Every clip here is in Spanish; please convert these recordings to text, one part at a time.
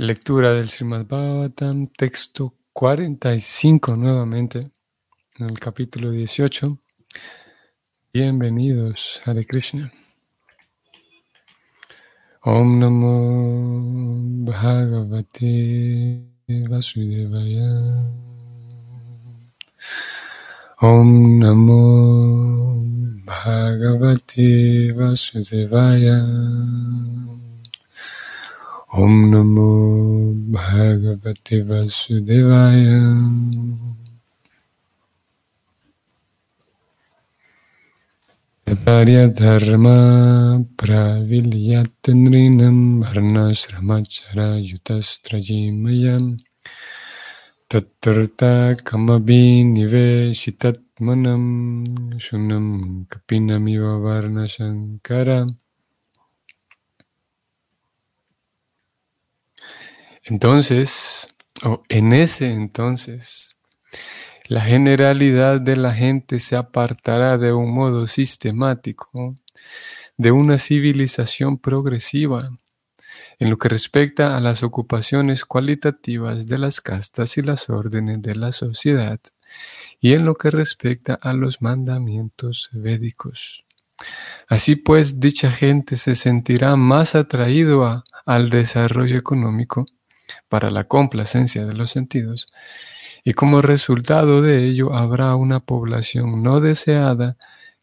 Lectura del Srimad Bhagavatam, texto 45 nuevamente, en el capítulo 18. Bienvenidos, Hare Krishna. Om Namo Bhagavate Vasudevaya. Om Namo Bhagavate Vasudevaya. Om Namo Bhagavate Vasudevaya. Yatarya Dharma Pravilyatandrinam Varnasramachara Yutastrajimayam Tattarta Kamabi Niveshitatmanam Shunam Kapinamiva Varna Entonces, o en ese entonces, la generalidad de la gente se apartará de un modo sistemático de una civilización progresiva en lo que respecta a las ocupaciones cualitativas de las castas y las órdenes de la sociedad y en lo que respecta a los mandamientos védicos. Así pues, dicha gente se sentirá más atraído al desarrollo económico para la complacencia de los sentidos, y como resultado de ello habrá una población no deseada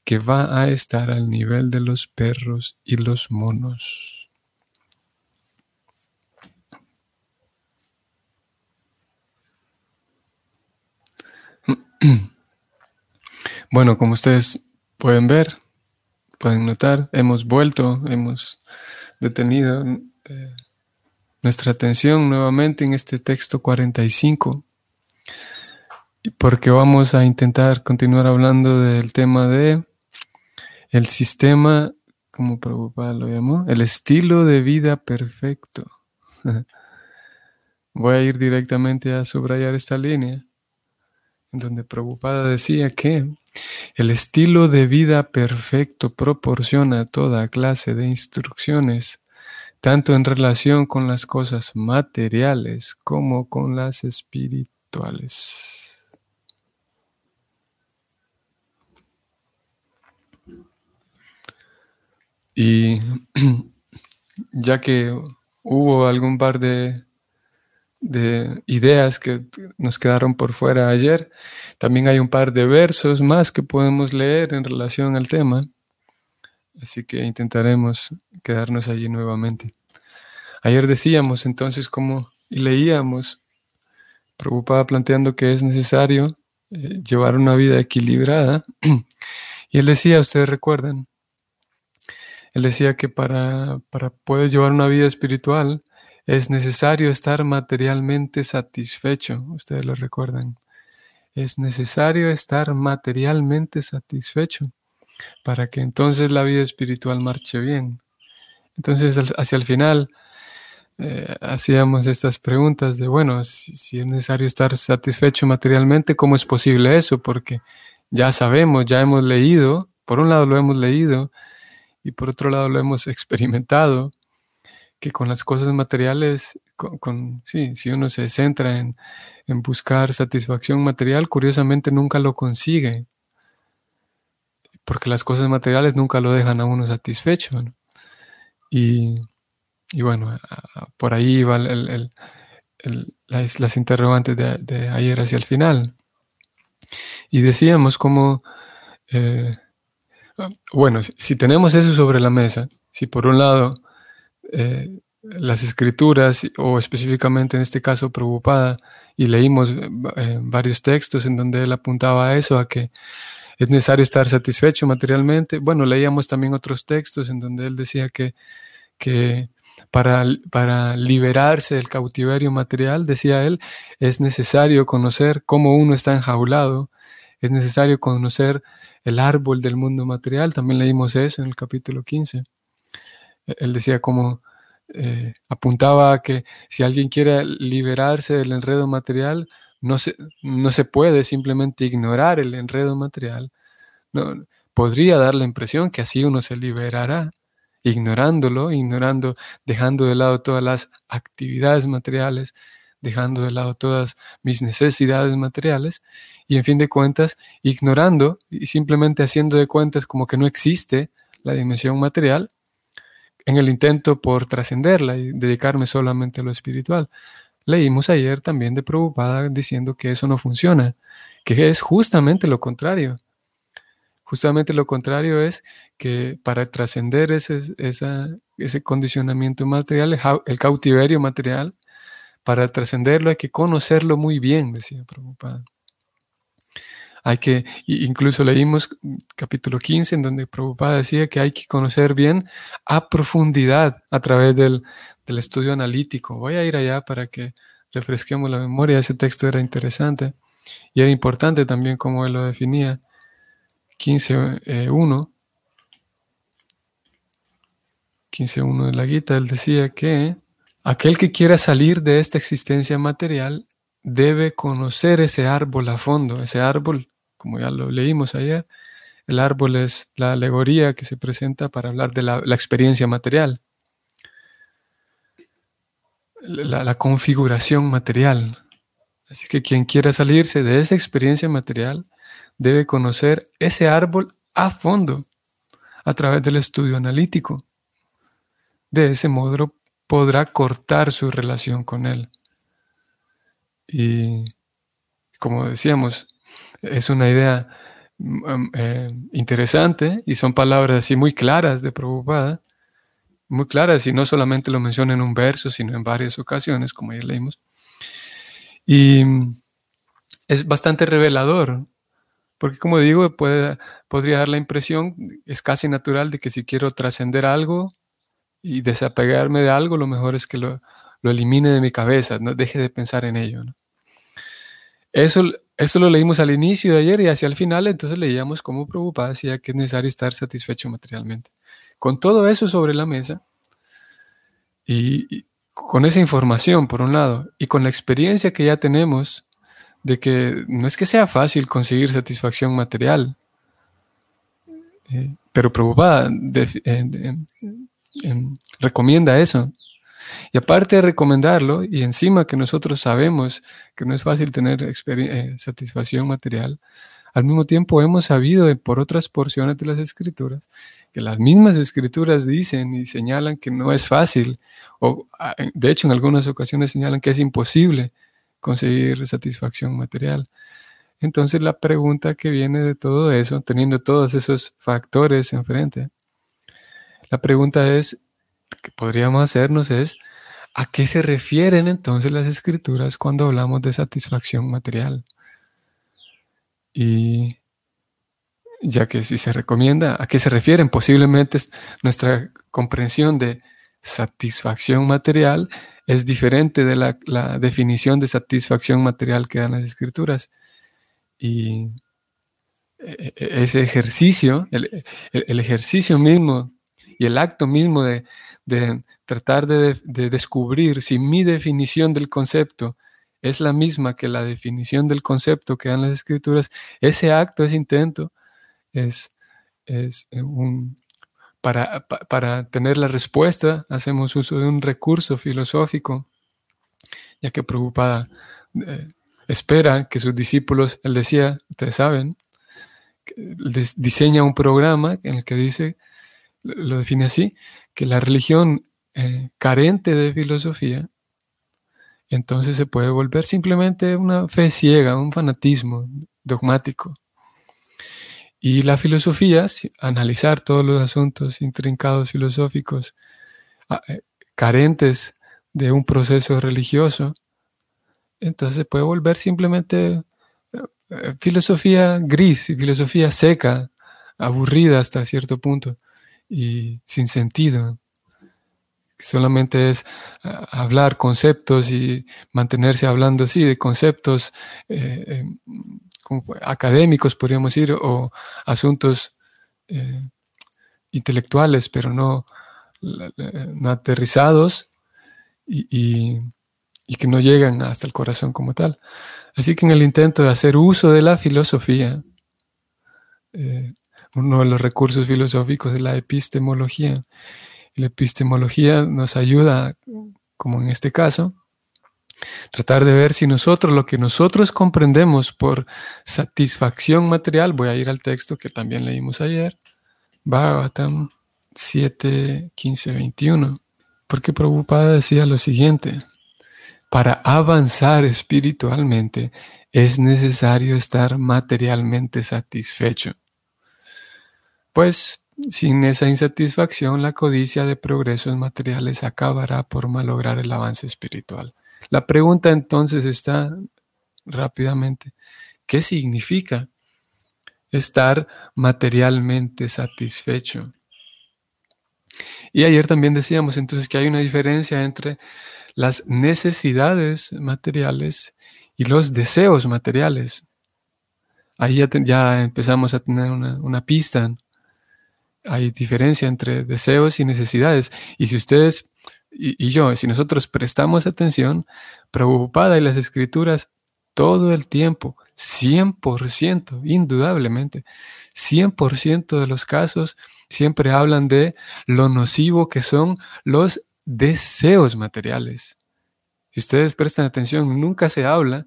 que va a estar al nivel de los perros y los monos. Bueno, como ustedes pueden ver, pueden notar, hemos vuelto, hemos detenido eh, nuestra atención nuevamente en este texto 45, porque vamos a intentar continuar hablando del tema de el sistema, como Prabhupada lo llamó, el estilo de vida perfecto. Voy a ir directamente a subrayar esta línea, en donde Prabhupada decía que el estilo de vida perfecto proporciona toda clase de instrucciones tanto en relación con las cosas materiales como con las espirituales. Y ya que hubo algún par de, de, ideas que nos quedaron por fuera ayer, también hay un par de versos más que podemos leer en relación al tema. Así que intentaremos quedarnos allí nuevamente. Ayer decíamos entonces como y leíamos, preocupada planteando que es necesario eh, llevar una vida equilibrada. y él decía, ustedes recuerdan, él decía que para, para poder llevar una vida espiritual es necesario estar materialmente satisfecho. Ustedes lo recuerdan. Es necesario estar materialmente satisfecho para que entonces la vida espiritual marche bien. Entonces, hacia el final, eh, hacíamos estas preguntas de, bueno, si, es necesario estar satisfecho materialmente, ¿cómo es posible eso? Porque ya sabemos, ya hemos leído, por un lado lo hemos leído y por otro lado lo hemos experimentado, que con las cosas materiales, con, sí, si uno se centra en, en buscar satisfacción material, curiosamente nunca lo consigue porque las cosas materiales nunca lo dejan a uno satisfecho. Y, bueno, por ahí va las, interrogantes de, ayer hacia el final. Y decíamos como, eh, bueno, si tenemos eso sobre la mesa, si por un lado eh, las escrituras, o específicamente en este caso preocupada, y leímos eh, varios textos en donde él apuntaba a eso, a que es necesario estar satisfecho materialmente. Bueno, leíamos también otros textos en donde él decía que, que para, para liberarse del cautiverio material, decía él, es necesario conocer cómo uno está enjaulado, es necesario conocer el árbol del mundo material. También leímos eso en el capítulo 15. E, él decía como, eh, apuntaba a que si alguien quiere liberarse del enredo material, no se, no se puede simplemente ignorar el enredo material. No, podría dar la impresión que así uno se liberará ignorándolo, ignorando, dejando de lado todas las actividades materiales, dejando de lado todas mis necesidades materiales y en fin de cuentas ignorando y simplemente haciendo de cuentas como que no existe la dimensión material en el intento por trascenderla y dedicarme solamente a lo espiritual. Leímos ayer también de Prabhupada diciendo que eso no funciona, que es justamente lo contrario. Justamente lo contrario es que para trascender ese, ese condicionamiento material, el cautiverio material, para trascenderlo hay que conocerlo muy bien, decía Prabhupada. Hay que, incluso leímos capítulo 15 en donde Prabhupada decía que hay que conocer bien a profundidad a través del, estudio analítico. Voy a ir allá para que refresquemos la memoria. Ese texto era interesante y era importante también como él lo definía. 15.1. 15.1 eh, de la guita, él decía que aquel que quiera salir de esta existencia material debe conocer ese árbol a fondo, ese árbol como ya lo leímos ayer, el árbol es la alegoría que se presenta para hablar de la, experiencia material, la, configuración material. Así que quien quiera salirse de esa experiencia material debe conocer ese árbol a fondo a través del estudio analítico. De ese modo podrá cortar su relación con él. Y como decíamos, es una idea mm, eh, interesante y son palabras así muy claras de Prabhupada, muy claras y no solamente lo menciona en un verso, sino en varias ocasiones, como ya leímos. Y mm, es bastante revelador, porque como digo, puede, podría dar la impresión, es casi natural, de que si quiero trascender algo y desapegarme de algo, lo mejor es que lo, lo elimine de mi cabeza, no deje de pensar en ello. Eso esto lo leímos al inicio de ayer y hacia el final, entonces leíamos cómo Prabhupada decía que es necesario estar satisfecho materialmente. Con todo eso sobre la mesa y, con esa información, por un lado, y con la experiencia que ya tenemos de que no es que sea fácil conseguir satisfacción material, eh, pero Prabhupada eh, recomienda eso. Y aparte de recomendarlo, y encima que nosotros sabemos que no es fácil tener eh, satisfacción material, al mismo tiempo hemos sabido por otras porciones de las escrituras que las mismas escrituras dicen y señalan que no es fácil, o ah, de hecho en algunas ocasiones señalan que es imposible conseguir satisfacción material. Entonces la pregunta que viene de todo eso, teniendo todos esos factores enfrente, la pregunta es, que podríamos hacernos es, ¿A qué se refieren entonces las escrituras cuando hablamos de satisfacción material? Y ya que si se recomienda, ¿a qué se refieren? Posiblemente nuestra comprensión de satisfacción material es diferente de la, definición de satisfacción material que dan las escrituras. Y e, e, ese ejercicio, el, ejercicio mismo y el acto mismo de, de tratar de, descubrir si mi definición del concepto es la misma que la definición del concepto que dan las escrituras, ese acto, ese intento, es, es eh, un, para, para, tener la respuesta, hacemos uso de un recurso filosófico, ya que preocupada eh, espera que sus discípulos, él decía, ustedes saben, diseña un programa en el que dice, lo define así, que la religión eh, carente de filosofía, entonces se puede volver simplemente una fe ciega, un fanatismo dogmático. Y la filosofía, analizar todos los asuntos intrincados filosóficos ah, eh, carentes de un proceso religioso, entonces puede volver simplemente eh, filosofía gris, filosofía seca, aburrida hasta cierto punto y sin sentido. Solamente es ah, hablar conceptos y mantenerse hablando así de conceptos eh, académicos, podríamos decir, o asuntos eh, intelectuales, pero no, aterrizados y, que no llegan hasta el corazón como tal. Así que en el intento de hacer uso de la filosofía, eh, uno de los recursos filosóficos es la epistemología. la epistemología nos ayuda, como en este caso, tratar de ver si nosotros, lo que nosotros comprendemos por satisfacción material, voy a ir al texto que también leímos ayer, Bhagavatam 7, 15, 21, porque Prabhupada decía lo siguiente, para avanzar espiritualmente es necesario estar materialmente satisfecho. Pues sin esa insatisfacción, la codicia de progresos materiales acabará por malograr el avance espiritual. La pregunta entonces está rápidamente, ¿qué significa estar materialmente satisfecho? Y ayer también decíamos entonces que hay una diferencia entre las necesidades materiales y los deseos materiales. Ahí ya, empezamos a tener una, una pista hay diferencia entre deseos y necesidades. Y si ustedes y, yo, si nosotros prestamos atención, preocupada y las escrituras todo el tiempo, 100%, indudablemente, 100% de los casos siempre hablan de lo nocivo que son los deseos materiales. Si ustedes prestan atención, nunca se habla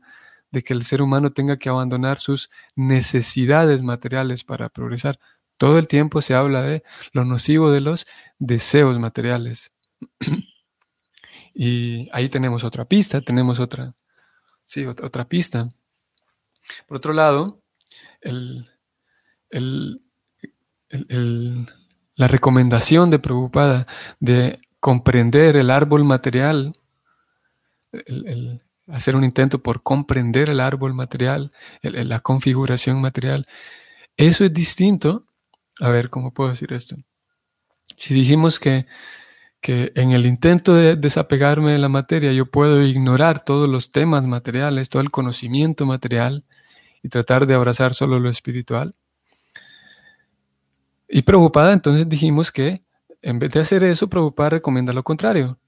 de que el ser humano tenga que abandonar sus necesidades materiales para progresar. Todo el tiempo se habla de lo nocivo de los deseos materiales. y ahí tenemos otra pista, tenemos otra, sí, otra, pista. Por otro lado, la recomendación de Preocupada de comprender el árbol material, hacer un intento por comprender el árbol material, la configuración material, eso es distinto a ver, ¿cómo puedo decir esto? Si dijimos que, que en el intento de desapegarme de la materia yo puedo ignorar todos los temas materiales, todo el conocimiento material y tratar de abrazar solo lo espiritual. Y preocupada, entonces dijimos que en vez de hacer eso, preocupada recomienda lo contrario.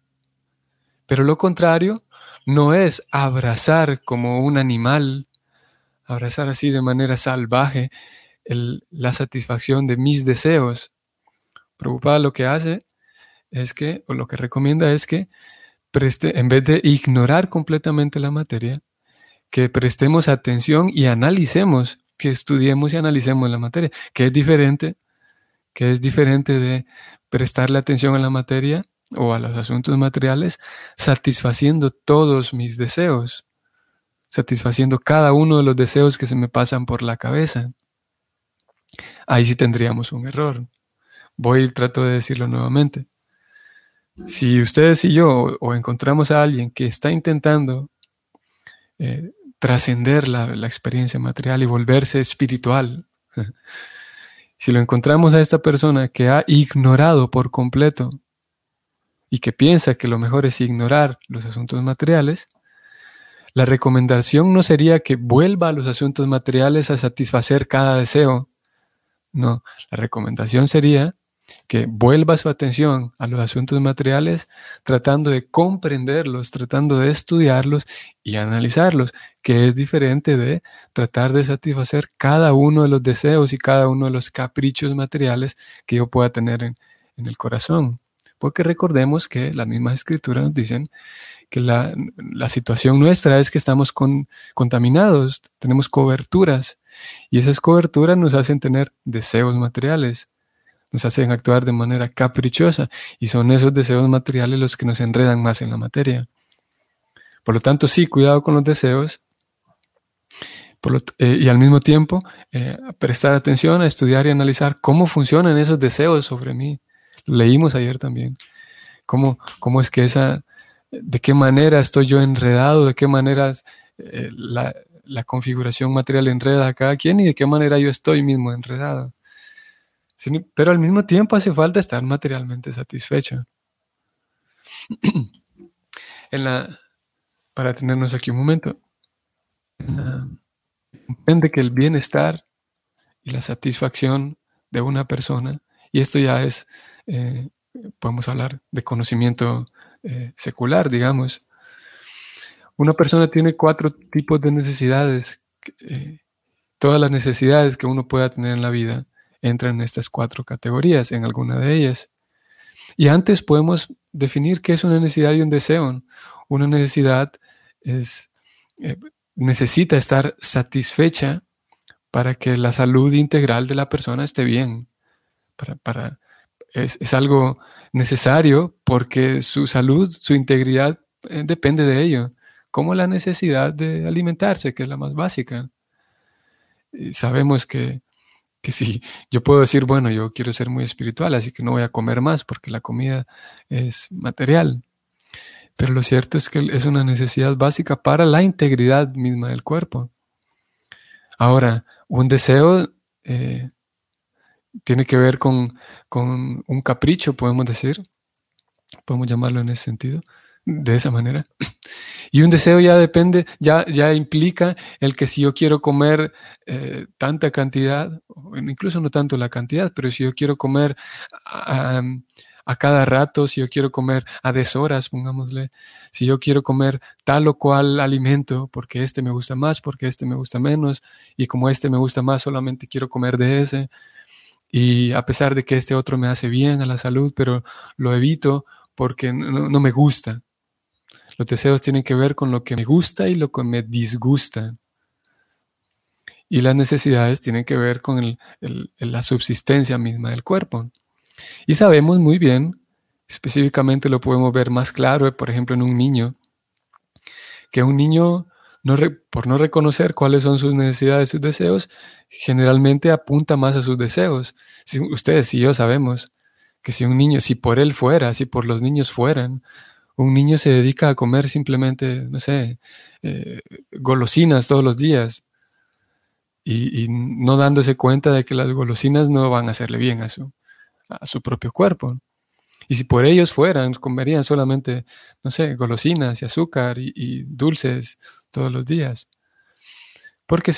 Pero lo contrario no es abrazar como un animal, abrazar así de manera salvaje la satisfacción de mis deseos. Preocupada lo que hace es que, o lo que recomienda es que preste, en vez de ignorar completamente la materia, que prestemos atención y analicemos, que estudiemos y analicemos la materia, que es diferente, que es diferente de prestarle atención a la materia o a los asuntos materiales, satisfaciendo todos mis deseos, satisfaciendo cada uno de los deseos que se me pasan por la cabeza ahí sí tendríamos un error. Voy y trato de decirlo nuevamente. Si ustedes y yo o, encontramos a alguien que está intentando eh, trascender la, la experiencia material y volverse espiritual, si lo encontramos a esta persona que ha ignorado por completo y que piensa que lo mejor es ignorar los asuntos materiales, la recomendación no sería que vuelva a los asuntos materiales a satisfacer cada deseo, no, la recomendación sería que vuelva su atención a los asuntos materiales tratando de comprenderlos, tratando de estudiarlos y analizarlos, que es diferente de tratar de satisfacer cada uno de los deseos y cada uno de los caprichos materiales que yo pueda tener en, el corazón. Porque recordemos que las mismas escrituras nos dicen que la, situación nuestra es que estamos contaminados, tenemos coberturas y esas coberturas nos hacen tener deseos materiales, nos hacen actuar de manera caprichosa y son esos deseos materiales los que nos enredan más en la materia. Por lo tanto, sí, cuidado con los deseos eh, y al mismo tiempo eh, prestar atención a estudiar y analizar cómo funcionan esos deseos sobre mí. Lo leímos ayer también. Cómo, cómo es que esa, de qué manera estoy yo enredado, de qué manera eh, la, la configuración material enreda a cada quien y de qué manera yo estoy mismo enredado. Pero al mismo tiempo hace falta estar materialmente satisfecho. en la, para tenernos aquí un momento, comprende que el bienestar y la satisfacción de una persona, y esto ya es, eh, podemos hablar de conocimiento eh, secular, digamos, una persona tiene cuatro tipos de necesidades. Eh, todas las necesidades que uno pueda tener en la vida entran en estas cuatro categorías, en alguna de ellas. Y antes podemos definir qué es una necesidad y un deseo. Una necesidad es, eh, necesita estar satisfecha para que la salud integral de la persona esté bien. Para, es, algo necesario porque su salud, su integridad eh, depende de ello, como la necesidad de alimentarse, que es la más básica. sabemos que, que si yo puedo decir, bueno, yo quiero ser muy espiritual, así que no voy a comer más porque la comida es material. Pero lo cierto es que es una necesidad básica para la integridad misma del cuerpo. Ahora, un deseo eh, tiene que ver con, un capricho, podemos decir, podemos llamarlo en ese sentido, de esa manera. Y un deseo ya depende, ya, ya implica el que si yo quiero comer eh, tanta cantidad, incluso no tanto la cantidad, pero si yo quiero comer a cada rato, si yo quiero comer a deshoras, pongámosle, si yo quiero comer tal o cual alimento, porque este me gusta más, porque este me gusta menos, y como este me gusta más, solamente quiero comer de ese, y a pesar de que este otro me hace bien a la salud, pero lo evito porque no, me gusta. Los deseos tienen que ver con lo que me gusta y lo que me disgusta. Y las necesidades tienen que ver con la subsistencia misma del cuerpo. Y sabemos muy bien, específicamente lo podemos ver más claro, por ejemplo, en un niño, que un niño, por no reconocer cuáles son sus necesidades, sus deseos, generalmente apunta más a sus deseos. Si, ustedes y yo sabemos que si un niño, si por él fuera, si por los niños fueran, un niño se dedica a comer simplemente, no sé, eh, golosinas todos los días y, y, no dándose cuenta de que las golosinas no van a hacerle bien a su, a su propio cuerpo. Y si por ellos fueran, comerían solamente, no sé, golosinas y azúcar y, dulces todos los días. Porque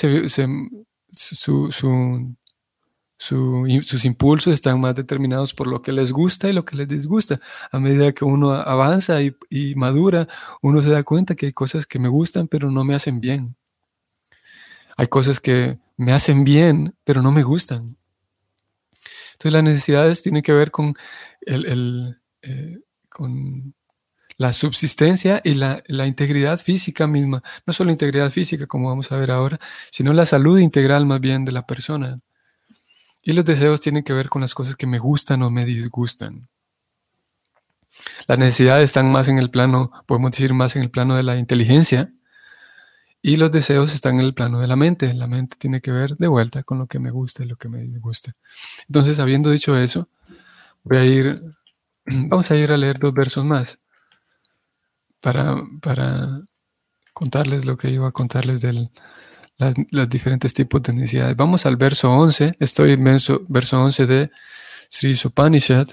sus impulsos están más determinados por lo que les gusta y lo que les disgusta. A medida que uno avanza y, madura, uno se da cuenta que hay cosas que me gustan pero no me hacen bien. Hay cosas que me hacen bien pero no me gustan. Entonces las necesidades tienen que ver con, eh, con la subsistencia y la, integridad física misma. No solo integridad física, como vamos a ver ahora, sino la salud integral más bien de la persona. Y los deseos tienen que ver con las cosas que me gustan o me disgustan. Las necesidades están más en el plano, podemos decir, más en el plano de la inteligencia, y los deseos están en el plano de la mente. La mente tiene que ver de vuelta con lo que me gusta y lo que me disgusta. Entonces, habiendo dicho eso, voy a ir, vamos a ir a leer dos versos más para, para contarles lo que iba a contarles los diferentes tipos de necesidades. Vamos al verso 11. Estoy en verso, verso 11 de Sri Sopanishad.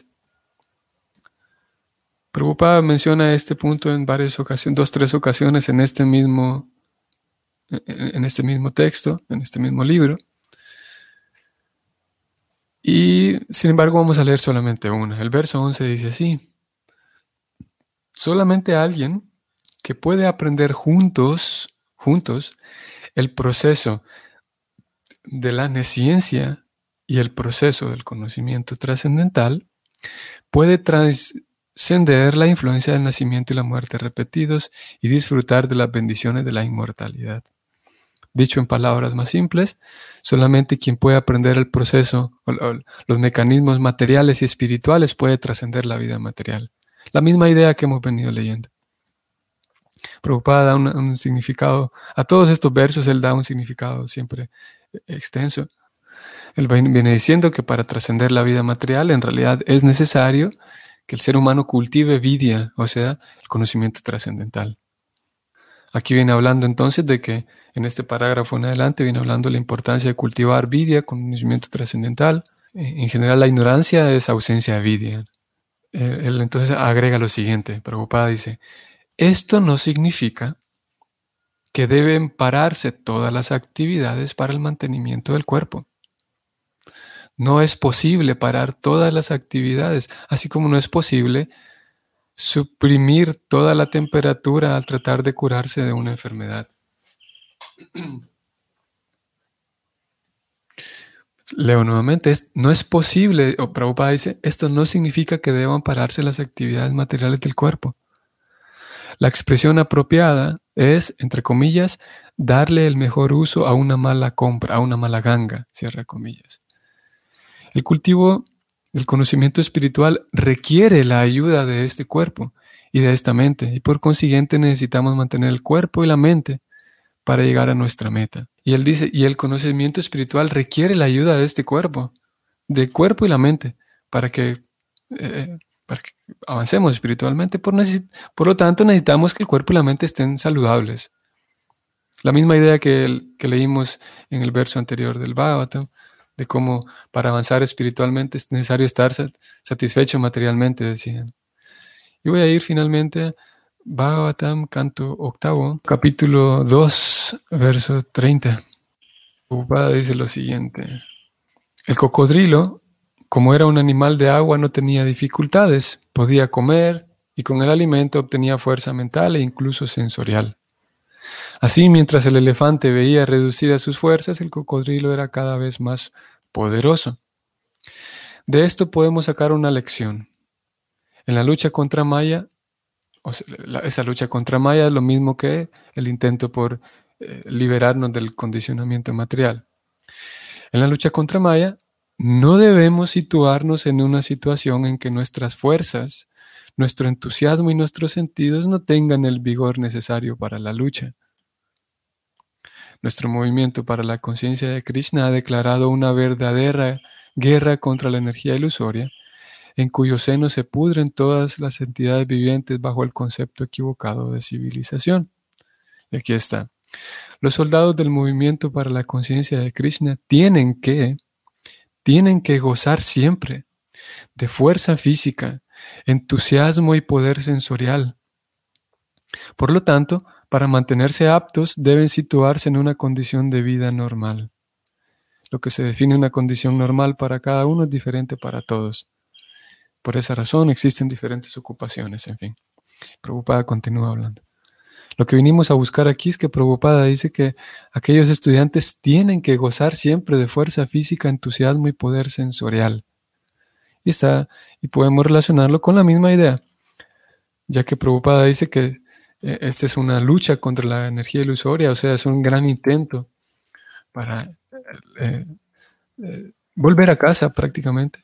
Prabhupada menciona este punto en varias ocasiones, dos, tres ocasiones en este mismo en este mismo texto, en este mismo libro. Y sin embargo vamos a leer solamente una. El verso 11 dice así, solamente alguien que puede aprender juntos, juntos, el proceso de la nesciencia y el proceso del conocimiento trascendental, puede trascender la influencia del nacimiento y la muerte repetidos y disfrutar de las bendiciones de la inmortalidad. Dicho en palabras más simples, solamente quien puede aprender el proceso, los mecanismos materiales y espirituales puede trascender la vida material. La misma idea que hemos venido leyendo. Prabhupada da un, significado, a todos estos versos él da un significado siempre extenso. Él viene diciendo que para trascender la vida material en realidad es necesario que el ser humano cultive vidya, o sea, el conocimiento trascendental. Aquí viene hablando entonces de que en este parágrafo en adelante viene hablando de la importancia de cultivar vidya, conocimiento trascendental. En general la ignorancia es ausencia de vidya. Él entonces agrega lo siguiente, Prabhupada dice, esto no significa que deben pararse todas las actividades para el mantenimiento del cuerpo. No es posible parar todas las actividades, así como no es posible suprimir toda la temperatura al tratar de curarse de una enfermedad. Leo nuevamente, no es posible, o Prabhupada dice, esto no significa que deban pararse las actividades materiales del cuerpo. La expresión apropiada es, entre comillas, darle el mejor uso a una mala compra, a una mala ganga, cierra comillas. El cultivo del conocimiento espiritual requiere la ayuda de este cuerpo y de esta mente, y por consiguiente necesitamos mantener el cuerpo y la mente para llegar a nuestra meta. Y él dice, y el conocimiento espiritual requiere la ayuda de este cuerpo, del cuerpo y la mente, para que, eh, avancemos espiritualmente. Por, por, lo tanto, necesitamos que el cuerpo y la mente estén saludables. La misma idea que, que leímos en el verso anterior del Bhagavatam, de cómo para avanzar espiritualmente es necesario estar satisfecho materialmente, decían. Y voy a ir finalmente Bhagavatam, canto octavo, capítulo 2, verso 30. Prabhupada dice lo siguiente. El cocodrilo, como era un animal de agua, no tenía dificultades. Podía comer y con el alimento obtenía fuerza mental e incluso sensorial. Así, mientras el elefante veía reducidas sus fuerzas, el cocodrilo era cada vez más poderoso. De esto podemos sacar una lección. En la lucha contra Maya, esa lucha contra Maya es lo mismo que el intento por eh, liberarnos del condicionamiento material. En la lucha contra Maya, no debemos situarnos en una situación en que nuestras fuerzas, nuestro entusiasmo y nuestros sentidos no tengan el vigor necesario para la lucha. Nuestro movimiento para la conciencia de Krishna ha declarado una verdadera guerra contra la energía ilusoria en cuyo seno se pudren todas las entidades vivientes bajo el concepto equivocado de civilización. Y aquí está. Los soldados del movimiento para la conciencia de Krishna tienen que, tienen que gozar siempre de fuerza física, entusiasmo y poder sensorial. Por lo tanto, para mantenerse aptos deben situarse en una condición de vida normal. Lo que se define una condición normal para cada uno es diferente para todos. Por esa razón existen diferentes ocupaciones, en fin. Prabhupada continúa hablando. Lo que vinimos a buscar aquí es que Prabhupada dice que aquellos estudiantes tienen que gozar siempre de fuerza física, entusiasmo y poder sensorial. Y, está, y podemos relacionarlo con la misma idea, ya que Prabhupada dice que eh, esta es una lucha contra la energía ilusoria, o sea, es un gran intento para eh, eh, volver a casa prácticamente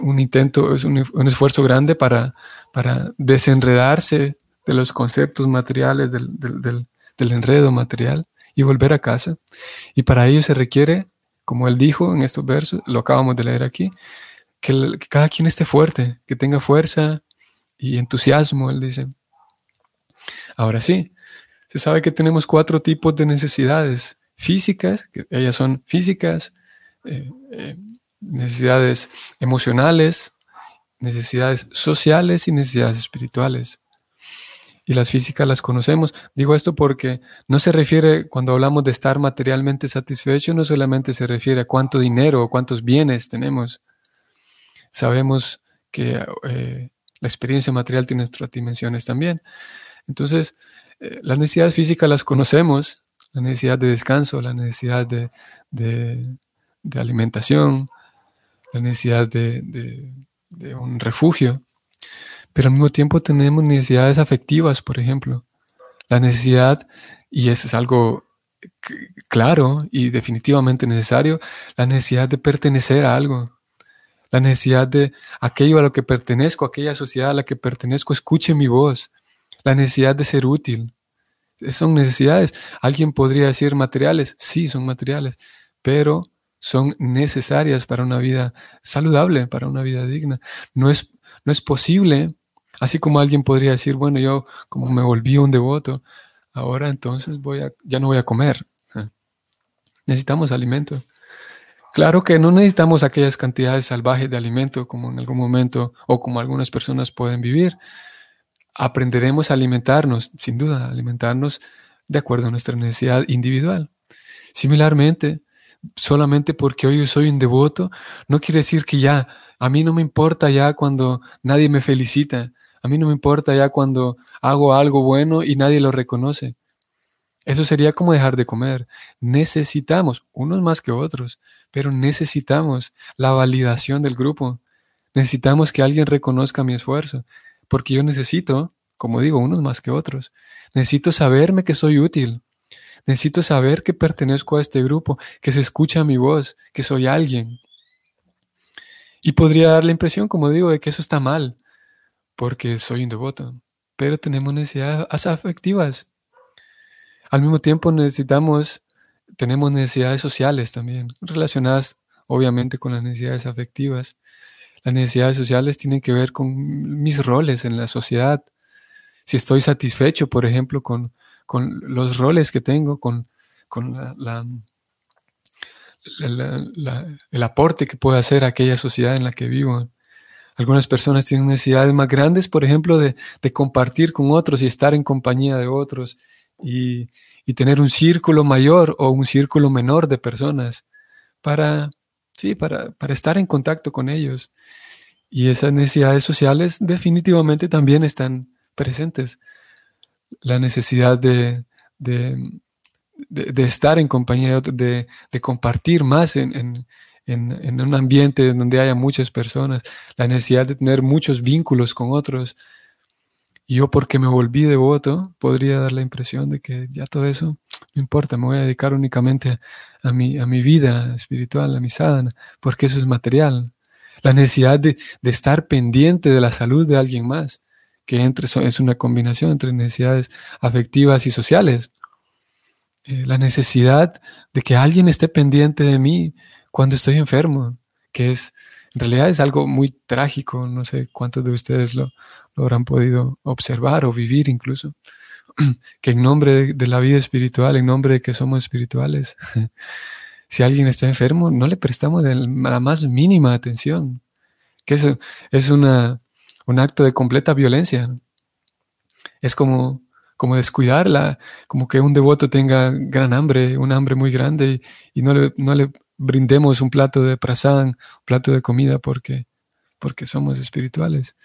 un intento, es un, esfuerzo grande para, para, desenredarse de los conceptos materiales, del, enredo material y volver a casa. Y para ello se requiere, como él dijo en estos versos, lo acabamos de leer aquí, que, cada quien esté fuerte, que tenga fuerza y entusiasmo, él dice. Ahora sí, se sabe que tenemos cuatro tipos de necesidades físicas, que ellas son físicas, eh, eh, necesidades emocionales, necesidades sociales y necesidades espirituales. Y las físicas las conocemos. Digo esto porque no se refiere, cuando hablamos de estar materialmente satisfecho, no solamente se refiere a cuánto dinero o cuántos bienes tenemos. Sabemos que eh, la experiencia material tiene otras dimensiones también. Entonces, eh, las necesidades físicas las conocemos, la necesidad de descanso, la necesidad de, de alimentación, la necesidad de, un refugio, pero al mismo tiempo tenemos necesidades afectivas, por ejemplo. La necesidad, y eso es algo claro y definitivamente necesario, la necesidad de pertenecer a algo. La necesidad de aquello a lo que pertenezco, aquella sociedad a la que pertenezco, escuche mi voz. La necesidad de ser útil. Son necesidades. Alguien podría decir materiales. Sí, son materiales. Pero son necesarias para una vida saludable, para una vida digna. No es, no es posible, así como alguien podría decir, bueno, yo como me volví un devoto, ahora entonces voy a, ya no voy a comer. Necesitamos alimento. Claro que no necesitamos aquellas cantidades salvajes de alimento como en algún momento o como algunas personas pueden vivir. Aprenderemos a alimentarnos, sin duda, alimentarnos de acuerdo a nuestra necesidad individual. Similarmente, solamente porque hoy soy un devoto, no quiere decir que ya, a mí no me importa ya cuando nadie me felicita, a mí no me importa ya cuando hago algo bueno y nadie lo reconoce. Eso sería como dejar de comer. Necesitamos, unos más que otros, pero necesitamos la validación del grupo. Necesitamos que alguien reconozca mi esfuerzo, porque yo necesito, como digo, unos más que otros. Necesito saberme que soy útil. Necesito saber que pertenezco a este grupo, que se escucha mi voz, que soy alguien. Y podría dar la impresión, como digo, de que eso está mal, porque soy un devoto. Pero tenemos necesidades afectivas. Al mismo tiempo necesitamos, tenemos necesidades sociales también, relacionadas obviamente con las necesidades afectivas. Las necesidades sociales tienen que ver con mis roles en la sociedad. Si estoy satisfecho, por ejemplo, con, los roles que tengo, con, el aporte que puedo hacer a aquella sociedad en la que vivo. Algunas personas tienen necesidades más grandes, por ejemplo, de, compartir con otros y estar en compañía de otros y, tener un círculo mayor o un círculo menor de personas para, sí, para, para estar en contacto con ellos. Y esas necesidades sociales definitivamente también están presentes. La necesidad de, de, estar en compañía, de, de compartir más en, un ambiente donde haya muchas personas, la necesidad de tener muchos vínculos con otros. Yo porque me volví devoto, podría dar la impresión de que ya todo eso no importa, me voy a dedicar únicamente a mi, a mi vida espiritual, a mi sadhana, porque eso es material la necesidad de, estar pendiente de la salud de alguien más, que entre, es una combinación entre necesidades afectivas y sociales. Eh, la necesidad de que alguien esté pendiente de mí cuando estoy enfermo, que es, en realidad es algo muy trágico, no sé cuántos de ustedes lo, habrán podido observar o vivir incluso, que en nombre de la vida espiritual, en nombre de que somos espirituales, si alguien está enfermo, no le prestamos la más mínima atención, que eso es una, un acto de completa violencia. Es como, como descuidarla, como que un devoto tenga gran hambre, un hambre muy grande, y, no, le, no, le, brindemos un plato de prasadam, un plato de comida, porque, porque somos espirituales.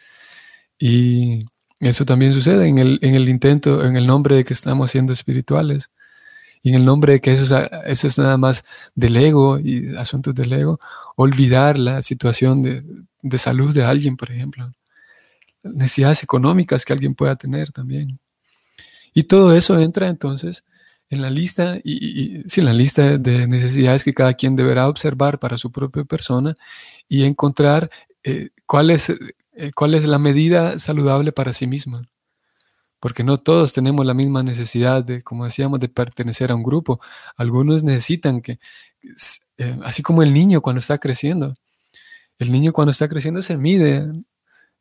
Y eso también sucede en el, en el intento, en el nombre de que estamos siendo espirituales y en el nombre de que eso es, eso es nada más del ego y asuntos del ego, olvidar la situación de, de salud de alguien, por ejemplo, necesidades económicas que alguien pueda tener también. Y todo eso entra entonces en la lista, y, la lista de necesidades que cada quien deberá observar para su propia persona y encontrar eh, cuál, es, eh, cuál es la medida saludable para sí misma. Porque no todos tenemos la misma necesidad de, como decíamos, de pertenecer a un grupo. Algunos necesitan que, eh, así como el niño cuando está creciendo, el niño cuando está creciendo se mide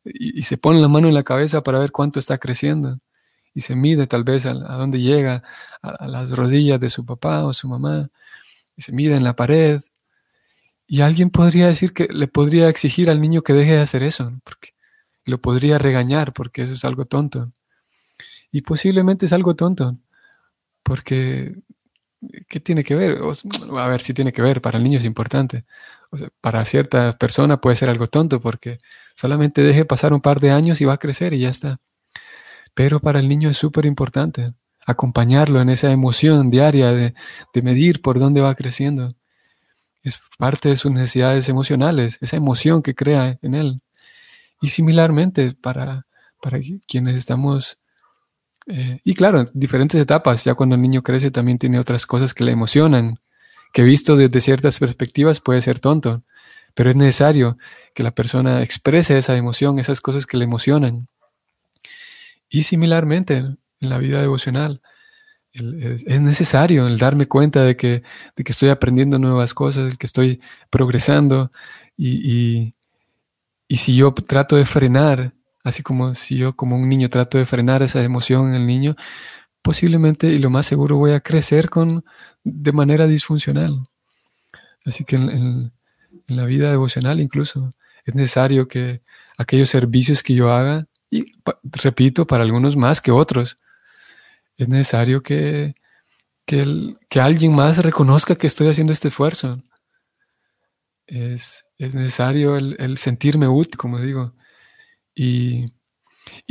y, se pone la mano en la cabeza para ver cuánto está creciendo y se mide tal vez a, dónde llega, a, las rodillas de su papá o su mamá, y se mide en la pared. Y alguien podría decir que le podría exigir al niño que deje de hacer eso, porque lo podría regañar porque eso es algo tonto. Y posiblemente es algo tonto, porque ¿qué tiene que ver? a ver si tiene que ver, para el niño es importante. para cierta persona puede ser algo tonto porque solamente deje pasar un par de años y va a crecer y ya está. Pero para el niño es súper importante acompañarlo en esa emoción diaria de, de, medir por dónde va creciendo. Es parte de sus necesidades emocionales, esa emoción que crea en él. Y similarmente para, para quienes estamos eh, y claro, en diferentes etapas, ya cuando el niño crece también tiene otras cosas que le emocionan, que visto desde ciertas perspectivas puede ser tonto, pero es necesario que la persona exprese esa emoción, esas cosas que le emocionan. Y similarmente en la vida devocional, es necesario el darme cuenta de que, de que estoy aprendiendo nuevas cosas, que estoy progresando y, y si yo trato de frenar Así como si yo como un niño trato de frenar esa emoción en el niño, posiblemente y lo más seguro voy a crecer con, de manera disfuncional. Así que en, la vida devocional incluso es necesario que aquellos servicios que yo haga, y repito, para algunos más que otros, es necesario que, que, alguien más reconozca que estoy haciendo este esfuerzo. Es, necesario el, sentirme útil, como digo. Y,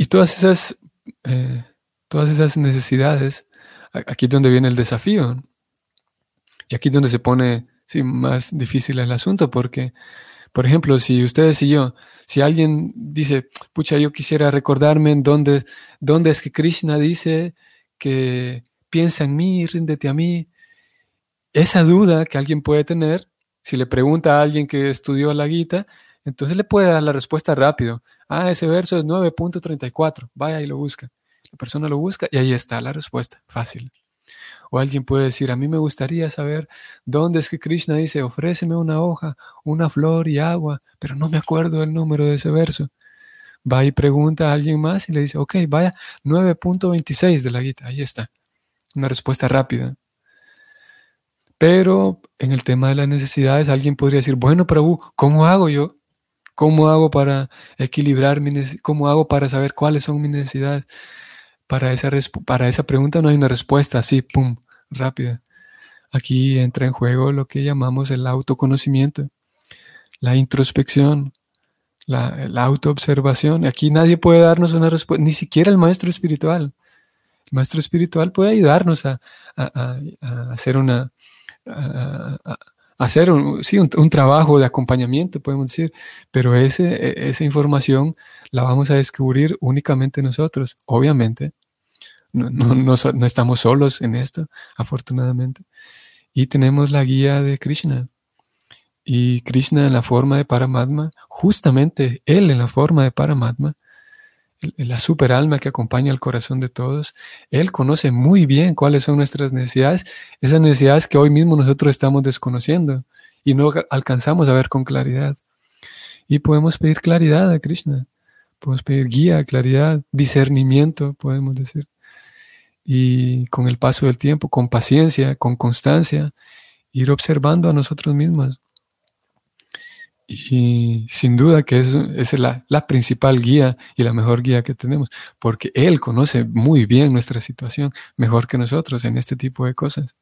todas, esas, eh, todas esas necesidades, aquí es donde viene el desafío. Y aquí es donde se pone sí, más difícil el asunto porque, por ejemplo, si ustedes y yo, si alguien dice, pucha, yo quisiera recordarme en dónde, dónde es que Krishna dice que piensa en mí, ríndete a mí, esa duda que alguien puede tener, si le pregunta a alguien que estudió la Gita, entonces le puede dar la respuesta rápido. Ah, ese verso es 9.34, vaya y lo busca. La persona lo busca y ahí está la respuesta, fácil. O alguien puede decir, a mí me gustaría saber dónde es que Krishna dice, ofréceme una hoja, una flor y agua, pero no me acuerdo el número de ese verso. Va y pregunta a alguien más y le dice, ok, vaya, 9.26 de la Gita, ahí está. Una respuesta rápida. Pero en el tema de las necesidades, alguien podría decir, bueno, Prabhu, ¿cómo hago yo? ¿Cómo hago para equilibrar mi ¿Cómo hago para saber cuáles son mis necesidades? Para esa, para esa pregunta no hay una respuesta así, pum, rápida. Aquí entra en juego lo que llamamos el autoconocimiento, la introspección, la, autoobservación. Aquí nadie puede darnos una respuesta, ni siquiera el maestro espiritual. El maestro espiritual puede ayudarnos a hacer una, hacer un, sí, un, trabajo de acompañamiento, podemos decir, pero e, esa información la vamos a descubrir únicamente nosotros, obviamente. No, no, no, estamos solos en esto, afortunadamente. Y tenemos la guía de Krishna. Y Krishna en la forma de Paramatma, justamente él en la forma de Paramatma, la super alma que acompaña al corazón de todos, Él conoce muy bien cuáles son nuestras necesidades, esas necesidades que hoy mismo nosotros estamos desconociendo y no alcanzamos a ver con claridad. Y podemos pedir claridad a Krishna, podemos pedir guía, claridad, discernimiento, podemos decir. Y con el paso del tiempo, con paciencia, con constancia, ir observando a nosotros mismos y sin duda que es, es la, la, principal guía y la mejor guía que tenemos, porque Él conoce muy bien nuestra situación, mejor que nosotros en este tipo de cosas.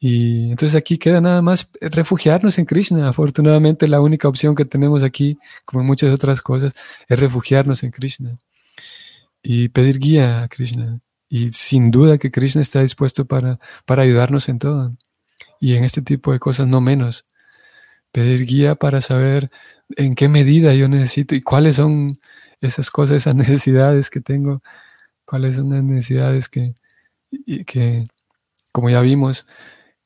Y entonces aquí queda nada más refugiarnos en Krishna. Afortunadamente la única opción que tenemos aquí, como en muchas otras cosas, es refugiarnos en Krishna y pedir guía a Krishna. Y sin duda que Krishna está dispuesto para, para ayudarnos en todo. Y en este tipo de cosas no menos pedir guía para saber en qué medida yo necesito y cuáles son esas cosas, esas necesidades que tengo, cuáles son las necesidades que, que como ya vimos,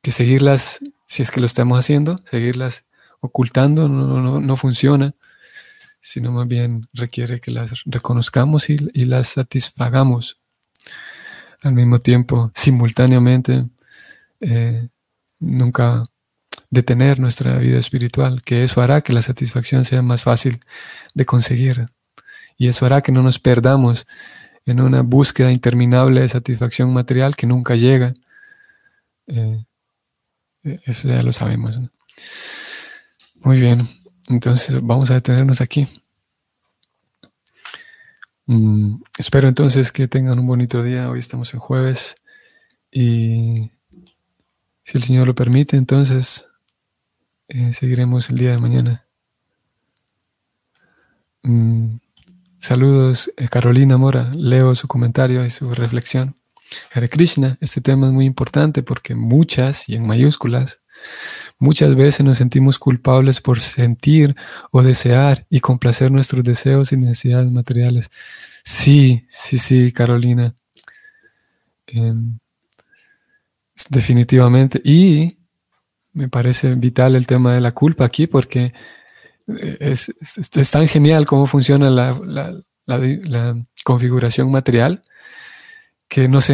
que seguirlas, si es que lo estamos haciendo, seguirlas ocultando no, no, funciona, sino más bien requiere que las reconozcamos y, y las satisfagamos al mismo tiempo, simultáneamente. Eh, nunca detener nuestra vida espiritual, que eso hará que la satisfacción sea más fácil de conseguir. Y eso hará que no nos perdamos en una búsqueda interminable de satisfacción material que nunca llega. Eh, eso ya lo sabemos. Muy bien, entonces vamos a detenernos aquí. Mm, espero entonces que tengan un bonito día. Hoy estamos en jueves y si el Señor lo permite, entonces eh, seguiremos el día de mañana. Mm, saludos, eh, Carolina Mora. Leo su comentario y su reflexión. Hare Krishna, este tema es muy importante porque muchas, y en mayúsculas, muchas veces nos sentimos culpables por sentir o desear y complacer nuestros deseos y necesidades materiales. Sí, sí, sí, Carolina. Em, definitivamente. Y me parece vital el tema de la culpa aquí porque eh, es, tan genial cómo funciona la, configuración material que nos,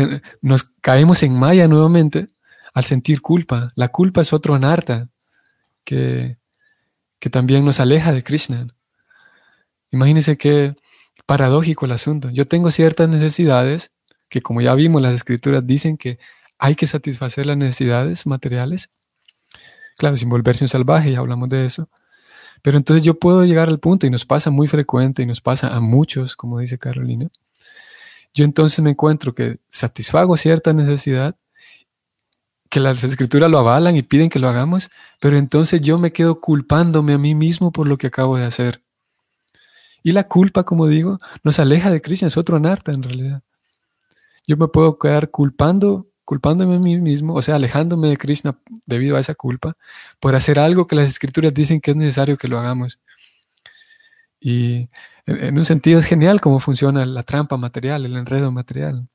caemos en Maya nuevamente al sentir culpa. La culpa es otro anarta que, que también nos aleja de Krishna. Imagínense qué paradójico el asunto. Yo tengo ciertas necesidades que como ya vimos las escrituras dicen que hay que satisfacer las necesidades materiales Claro, sin volverse un salvaje, ya hablamos de eso. Pero entonces yo puedo llegar al punto, y nos pasa muy frecuente, y nos pasa a muchos, como dice Carolina, yo entonces me encuentro que satisfago cierta necesidad, que las escrituras lo avalan y piden que lo hagamos, pero entonces yo me quedo culpándome a mí mismo por lo que acabo de hacer. Y la culpa, como digo, nos aleja de Cristo, es otro anarta en realidad. Yo me puedo quedar culpando culpándome a mí mismo, o sea, alejándome de Krishna debido a esa culpa, por hacer algo que las escrituras dicen que es necesario que lo hagamos. Y en un sentido es genial cómo funciona la trampa material, el enredo material.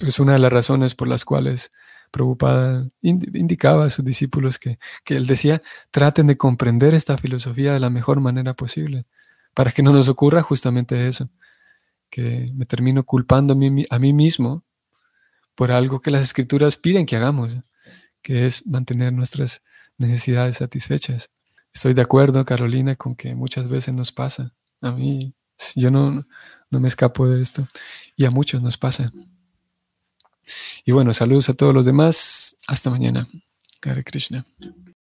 Es, una de las razones por las cuales Prabhupada indicaba a sus discípulos que, que él decía, traten de comprender esta filosofía de la mejor manera posible, para que no nos ocurra justamente eso, que me termino culpando a mí, a mí mismo por algo que las escrituras piden que hagamos, que es mantener nuestras necesidades satisfechas. Estoy de acuerdo, Carolina, con que muchas veces nos pasa. A mí, yo no, no me escapo de esto. Y a muchos nos pasa. Y bueno, saludos a todos los demás. Hasta mañana. Hare Krishna.